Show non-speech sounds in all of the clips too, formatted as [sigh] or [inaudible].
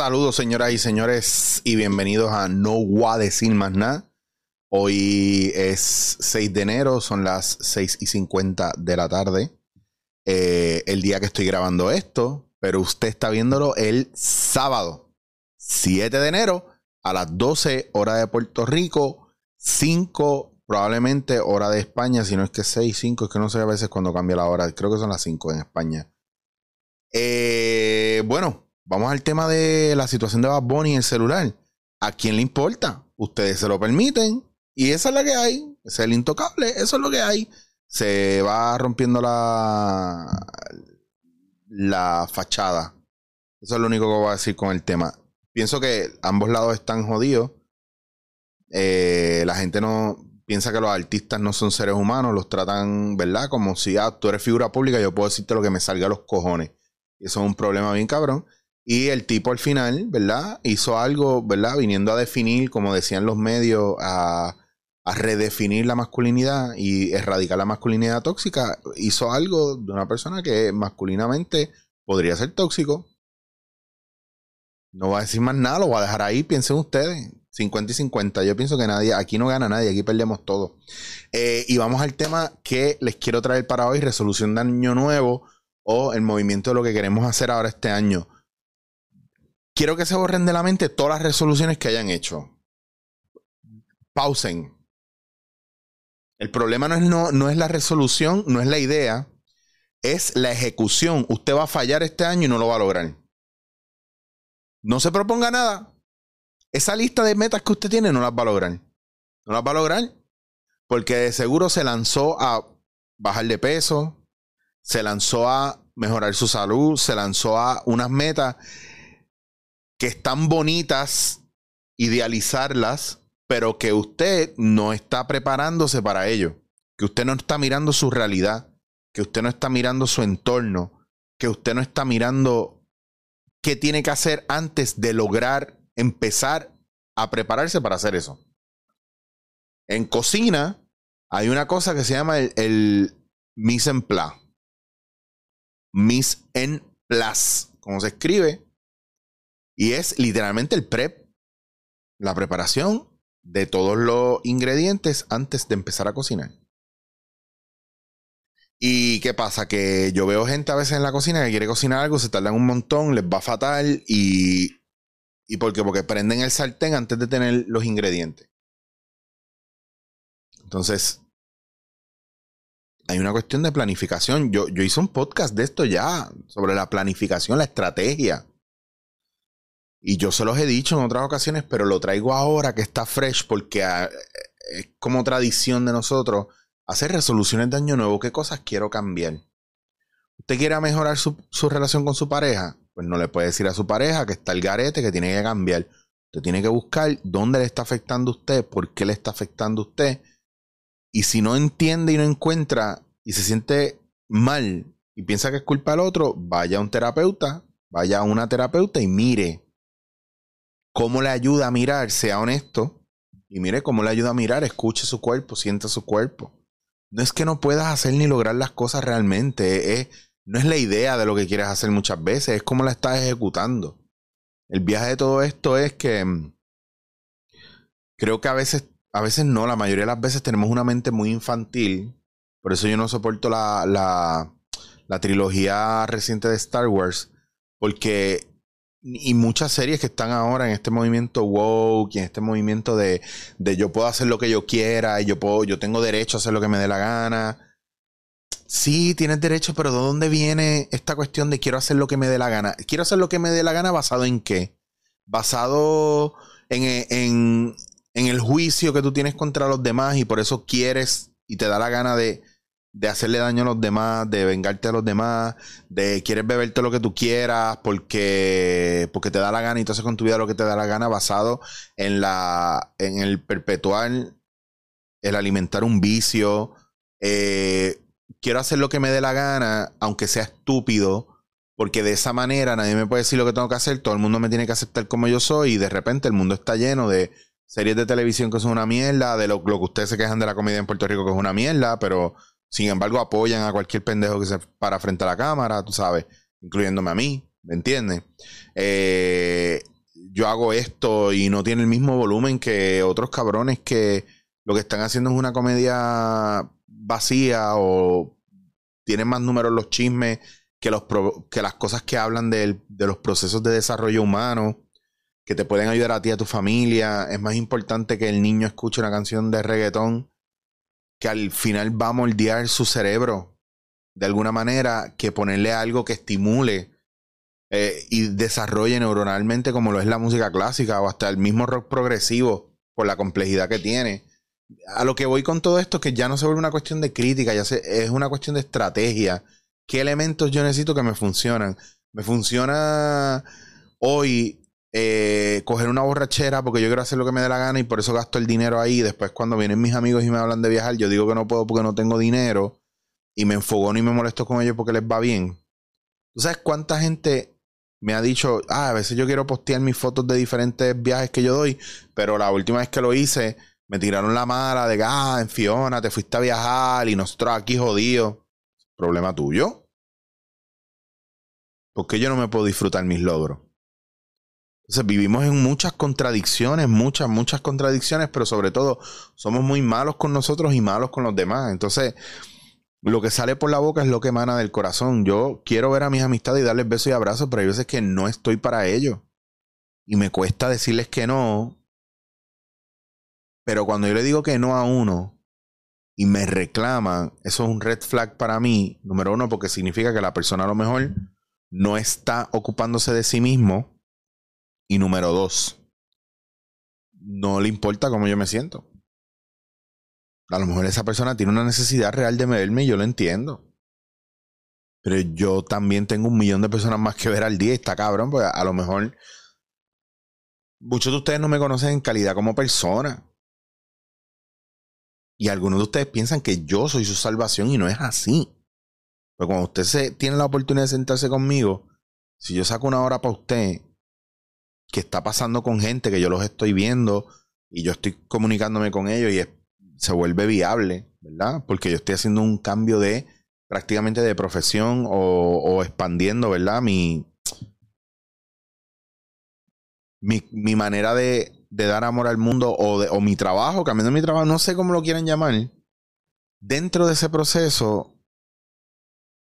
Saludos señoras y señores y bienvenidos a No Voy a decir más nada. Hoy es 6 de enero, son las 6 y 50 de la tarde. Eh, el día que estoy grabando esto, pero usted está viéndolo el sábado, 7 de enero, a las 12 hora de Puerto Rico, 5 probablemente hora de España, si no es que 6, 5, es que no sé a veces cuando cambia la hora, creo que son las 5 en España. Eh, bueno, vamos al tema de la situación de Bad Bunny en el celular. ¿A quién le importa? Ustedes se lo permiten y esa es la que hay. es el intocable, eso es lo que hay. Se va rompiendo la, la fachada. Eso es lo único que voy a decir con el tema. Pienso que ambos lados están jodidos. Eh, la gente no piensa que los artistas no son seres humanos, los tratan, ¿verdad? Como si ah, tú eres figura pública, yo puedo decirte lo que me salga a los cojones. Y eso es un problema bien cabrón. Y el tipo al final, ¿verdad? Hizo algo, ¿verdad? Viniendo a definir, como decían los medios, a, a redefinir la masculinidad y erradicar la masculinidad tóxica. Hizo algo de una persona que masculinamente podría ser tóxico. No voy a decir más nada, lo voy a dejar ahí, piensen ustedes. 50 y 50. Yo pienso que nadie, aquí no gana nadie, aquí perdemos todo. Eh, y vamos al tema que les quiero traer para hoy, resolución de año nuevo o el movimiento de lo que queremos hacer ahora este año. Quiero que se borren de la mente todas las resoluciones que hayan hecho. Pausen. El problema no es, no, no es la resolución, no es la idea, es la ejecución. Usted va a fallar este año y no lo va a lograr. No se proponga nada. Esa lista de metas que usted tiene no las va a lograr. No las va a lograr. Porque de seguro se lanzó a bajar de peso, se lanzó a mejorar su salud, se lanzó a unas metas que están bonitas, idealizarlas, pero que usted no está preparándose para ello, que usted no está mirando su realidad, que usted no está mirando su entorno, que usted no está mirando qué tiene que hacer antes de lograr empezar a prepararse para hacer eso. En cocina hay una cosa que se llama el, el mise en place mise en place, como se escribe. Y es literalmente el prep, la preparación de todos los ingredientes antes de empezar a cocinar. ¿Y qué pasa? Que yo veo gente a veces en la cocina que quiere cocinar algo, se tardan un montón, les va fatal y... ¿Y por qué? Porque prenden el sartén antes de tener los ingredientes. Entonces, hay una cuestión de planificación. Yo, yo hice un podcast de esto ya, sobre la planificación, la estrategia. Y yo se los he dicho en otras ocasiones, pero lo traigo ahora que está fresh porque ah, es como tradición de nosotros hacer resoluciones de año nuevo. ¿Qué cosas quiero cambiar? ¿Usted quiere mejorar su, su relación con su pareja? Pues no le puede decir a su pareja que está el garete, que tiene que cambiar. Usted tiene que buscar dónde le está afectando a usted, por qué le está afectando a usted y si no entiende y no encuentra y se siente mal y piensa que es culpa del otro, vaya a un terapeuta, vaya a una terapeuta y mire cómo le ayuda a mirar, sea honesto y mire cómo le ayuda a mirar, escuche su cuerpo, sienta su cuerpo. No es que no puedas hacer ni lograr las cosas realmente, es, no es la idea de lo que quieres hacer muchas veces, es cómo la estás ejecutando. El viaje de todo esto es que mm, creo que a veces a veces no, la mayoría de las veces tenemos una mente muy infantil. Por eso yo no soporto la, la, la trilogía reciente de Star Wars. Porque y muchas series que están ahora en este movimiento woke y en este movimiento de, de, yo puedo hacer lo que yo quiera y yo puedo, yo tengo derecho a hacer lo que me dé la gana. Sí, tienes derecho, pero ¿de dónde viene esta cuestión de quiero hacer lo que me dé la gana? Quiero hacer lo que me dé la gana basado en qué? Basado en, en, en el juicio que tú tienes contra los demás y por eso quieres y te da la gana de, de hacerle daño a los demás, de vengarte a los demás, de quieres beberte lo que tú quieras porque, porque te da la gana y tú haces con tu vida lo que te da la gana basado en, la, en el perpetuar, el alimentar un vicio. Eh, quiero hacer lo que me dé la gana, aunque sea estúpido, porque de esa manera nadie me puede decir lo que tengo que hacer, todo el mundo me tiene que aceptar como yo soy y de repente el mundo está lleno de series de televisión que son una mierda, de lo, que ustedes se quejan de la comedia en Puerto Rico que es una mierda, pero sin embargo apoyan a cualquier pendejo que se para frente a la cámara, tú sabes, incluyéndome a mí. ¿me entiendes? Eh, yo hago esto y no tiene el mismo volumen que otros cabrones que lo que están haciendo es una comedia vacía o tienen más números los chismes que, los que las cosas que hablan de, de los procesos de desarrollo humano que te pueden ayudar a ti a tu familia. Es más importante que el niño escuche una canción de reggaetón que al final va a moldear su cerebro de alguna manera que ponerle algo que estimule eh, y desarrolle neuronalmente como lo es la música clásica o hasta el mismo rock progresivo por la complejidad que tiene. A lo que voy con todo esto es que ya no se vuelve una cuestión de crítica, ya se, es una cuestión de estrategia. ¿Qué elementos yo necesito que me funcionan? Me funciona hoy eh, coger una borrachera porque yo quiero hacer lo que me dé la gana y por eso gasto el dinero ahí. Después cuando vienen mis amigos y me hablan de viajar, yo digo que no puedo porque no tengo dinero y me enfogo y me molesto con ellos porque les va bien. ¿Tú sabes cuánta gente me ha dicho, ah, a veces yo quiero postear mis fotos de diferentes viajes que yo doy, pero la última vez que lo hice, me tiraron la mala de, ah, en Fiona, te fuiste a viajar y nosotros aquí jodidos. Problema tuyo. ¿Por qué yo no me puedo disfrutar mis logros? Entonces vivimos en muchas contradicciones, muchas, muchas contradicciones, pero sobre todo somos muy malos con nosotros y malos con los demás. Entonces, lo que sale por la boca es lo que emana del corazón. Yo quiero ver a mis amistades y darles besos y abrazos, pero hay veces que no estoy para ello. Y me cuesta decirles que no. Pero cuando yo le digo que no a uno y me reclaman, eso es un red flag para mí. Número uno, porque significa que la persona a lo mejor no está ocupándose de sí mismo. Y número dos, no le importa cómo yo me siento. A lo mejor esa persona tiene una necesidad real de verme y yo lo entiendo. Pero yo también tengo un millón de personas más que ver al día y está cabrón, porque a lo mejor muchos de ustedes no me conocen en calidad como persona. Y algunos de ustedes piensan que yo soy su salvación y no es así. Pero cuando usted se, tiene la oportunidad de sentarse conmigo, si yo saco una hora para usted, que está pasando con gente que yo los estoy viendo y yo estoy comunicándome con ellos y se vuelve viable, ¿verdad? Porque yo estoy haciendo un cambio de prácticamente de profesión o, expandiendo, ¿verdad? Mi, mi, manera de, dar amor al mundo o, de, o mi trabajo, cambiando mi trabajo, no sé cómo lo quieran llamar. Dentro de ese proceso,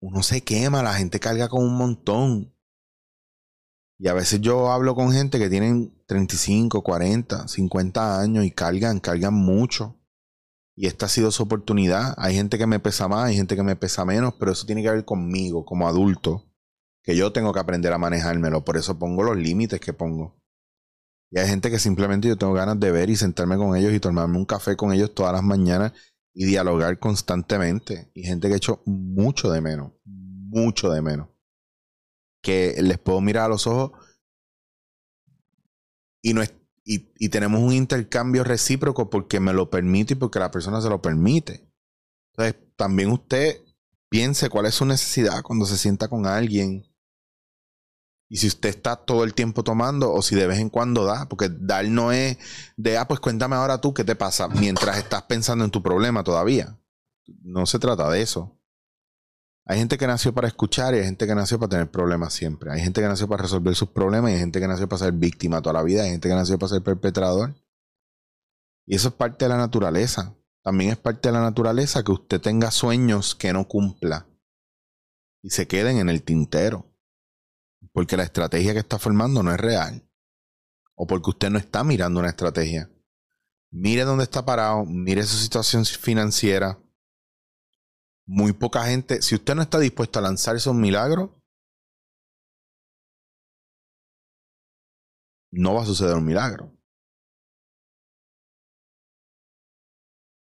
uno se quema, la gente carga con un montón. Y a veces yo hablo con gente que tienen 35, 40, 50 años y cargan, cargan mucho. Y esta ha sido su oportunidad. Hay gente que me pesa más, hay gente que me pesa menos, pero eso tiene que ver conmigo como adulto, que yo tengo que aprender a manejármelo. Por eso pongo los límites que pongo. Y hay gente que simplemente yo tengo ganas de ver y sentarme con ellos y tomarme un café con ellos todas las mañanas y dialogar constantemente. Y gente que he hecho mucho de menos, mucho de menos. Que les puedo mirar a los ojos y no es y, tenemos un intercambio recíproco porque me lo permite y porque la persona se lo permite. Entonces, también usted piense cuál es su necesidad cuando se sienta con alguien. Y si usted está todo el tiempo tomando o si de vez en cuando da, porque dar no es de, ah, pues cuéntame ahora tú qué te pasa mientras estás pensando en tu problema todavía. No se trata de eso. Hay gente que nació para escuchar y hay gente que nació para tener problemas siempre. Hay gente que nació para resolver sus problemas y hay gente que nació para ser víctima toda la vida. Hay gente que nació para ser perpetrador. Y eso es parte de la naturaleza. También es parte de la naturaleza que usted tenga sueños que no cumpla y se queden en el tintero. Porque la estrategia que está formando no es real. O porque usted no está mirando una estrategia. Mire dónde está parado, mire su situación financiera, muy poca gente, si usted no está dispuesto a lanzarse un milagro, no va a suceder un milagro.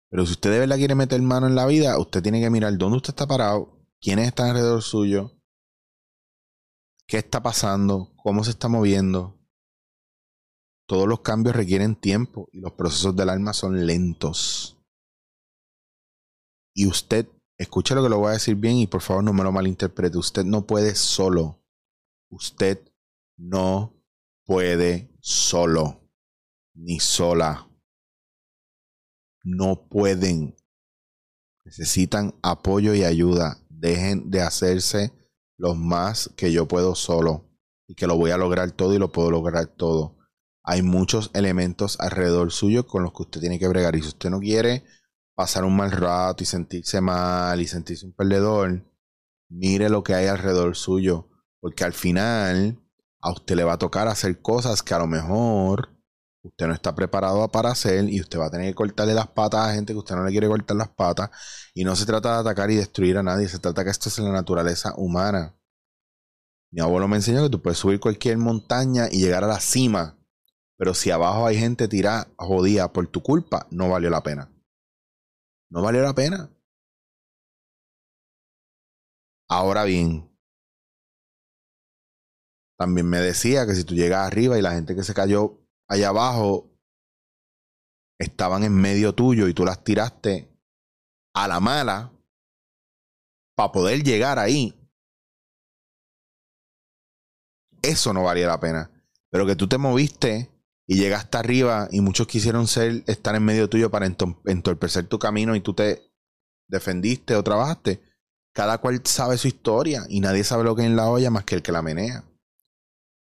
Pero si usted de verdad quiere meter mano en la vida, usted tiene que mirar dónde usted está parado, quiénes están alrededor suyo, qué está pasando, cómo se está moviendo. Todos los cambios requieren tiempo y los procesos del alma son lentos. Y usted Escuche lo que lo voy a decir bien y por favor no me lo malinterprete. Usted no puede solo. Usted no puede solo. Ni sola. No pueden. Necesitan apoyo y ayuda. Dejen de hacerse los más que yo puedo solo. y que lo voy a lograr todo y lo puedo lograr todo. Hay muchos elementos alrededor suyo con los que usted tiene que bregar. Y si usted no quiere pasar un mal rato y sentirse mal y sentirse un perdedor, mire lo que hay alrededor suyo. Porque al final a usted le va a tocar hacer cosas que a lo mejor usted no está preparado para hacer y usted va a tener que cortarle las patas a gente que usted no le quiere cortar las patas. Y no se trata de atacar y destruir a nadie, se trata que esto es la naturaleza humana. Mi abuelo me enseñó que tú puedes subir cualquier montaña y llegar a la cima, pero si abajo hay gente tirada, jodida por tu culpa, no valió la pena. No valió la pena. Ahora bien, también me decía que si tú llegas arriba y la gente que se cayó allá abajo estaban en medio tuyo y tú las tiraste a la mala para poder llegar ahí, eso no valía la pena. Pero que tú te moviste y llegaste arriba y muchos quisieron ser, estar en medio tuyo para entorpecer tu camino y tú te defendiste o trabajaste. Cada cual sabe su historia y nadie sabe lo que es en la olla más que el que la menea.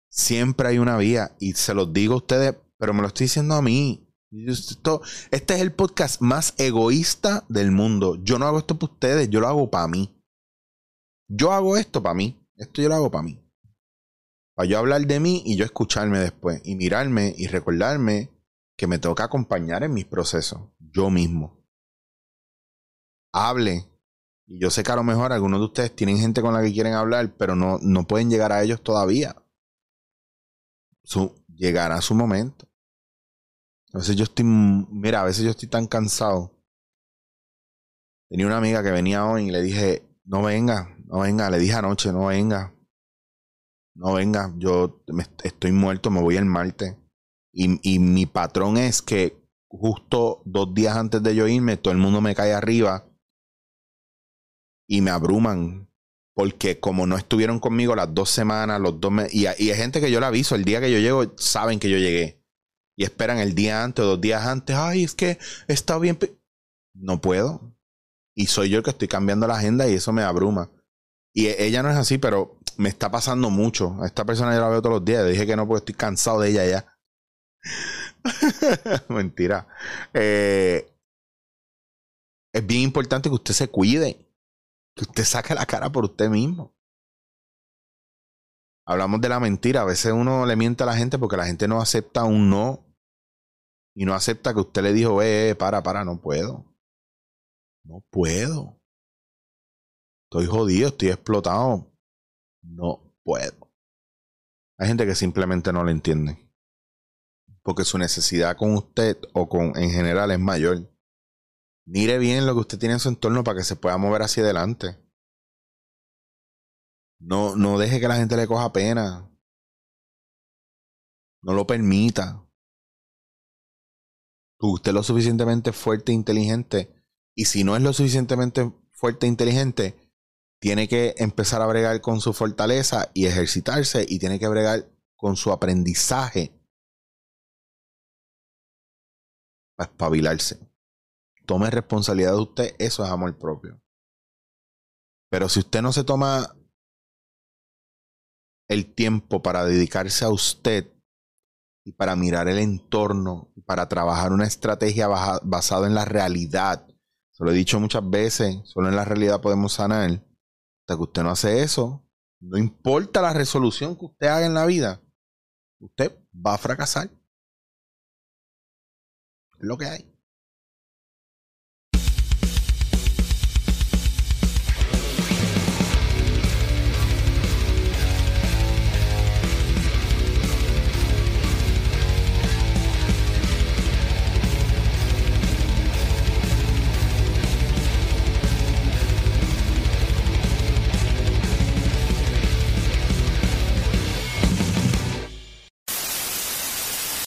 Siempre hay una vía y se los digo a ustedes, pero me lo estoy diciendo a mí. este es el podcast más egoísta del mundo. Yo no hago esto para ustedes, yo lo hago para mí. Yo hago esto para mí. Esto yo lo hago para mí. Para yo hablar de mí y yo escucharme después y mirarme y recordarme que me toca acompañar en mis procesos, yo mismo. Hable. Y yo sé que a lo mejor algunos de ustedes tienen gente con la que quieren hablar, pero no, no pueden llegar a ellos todavía. Su, llegará su momento. A veces yo estoy, mira, a veces yo estoy tan cansado. Tenía una amiga que venía hoy y le dije, no venga, no venga, le dije anoche, no venga, no venga, yo estoy muerto, me voy el martes. Y, y mi patrón es que justo dos días antes de yo irme, todo el mundo me cae arriba y me abruman. Porque como no estuvieron conmigo las dos semanas, los dos meses, y, y hay gente que yo le aviso, el día que yo llego, saben que yo llegué. Y esperan el día antes o dos días antes, ay, es que estado bien. No puedo. Y soy yo el que estoy cambiando la agenda y eso me abruma. Y e, ella no es así, pero me está pasando mucho. A esta persona yo la veo todos los días. Le dije que no porque estoy cansado de ella ya. [laughs] Mentira. Eh, es bien importante que usted se cuide. Que usted saque la cara por usted mismo. Hablamos de la mentira. A veces uno le miente a la gente porque la gente no acepta un no. Y no acepta que usted le dijo, eh, eh para, para, no puedo. No puedo. Estoy jodido, estoy explotado no puedo. Hay gente que simplemente no lo entiende. Porque su necesidad con usted o con en general es mayor. Mire bien lo que usted tiene en su entorno para que se pueda mover hacia adelante. No, no deje que la gente le coja pena. No lo permita. Usted es lo suficientemente fuerte e inteligente. Y si no es lo suficientemente fuerte e inteligente, tiene que empezar a bregar con su fortaleza y ejercitarse y tiene que bregar con su aprendizaje para espabilarse. Tome responsabilidad de usted, eso es amor propio. Pero si usted no se toma el tiempo para dedicarse a usted y para mirar el entorno, para trabajar una estrategia basada en la realidad, se lo he dicho muchas veces, solo en la realidad podemos sanar hasta que usted no hace eso, no importa la resolución que usted haga en la vida, usted va a fracasar. Es lo que hay.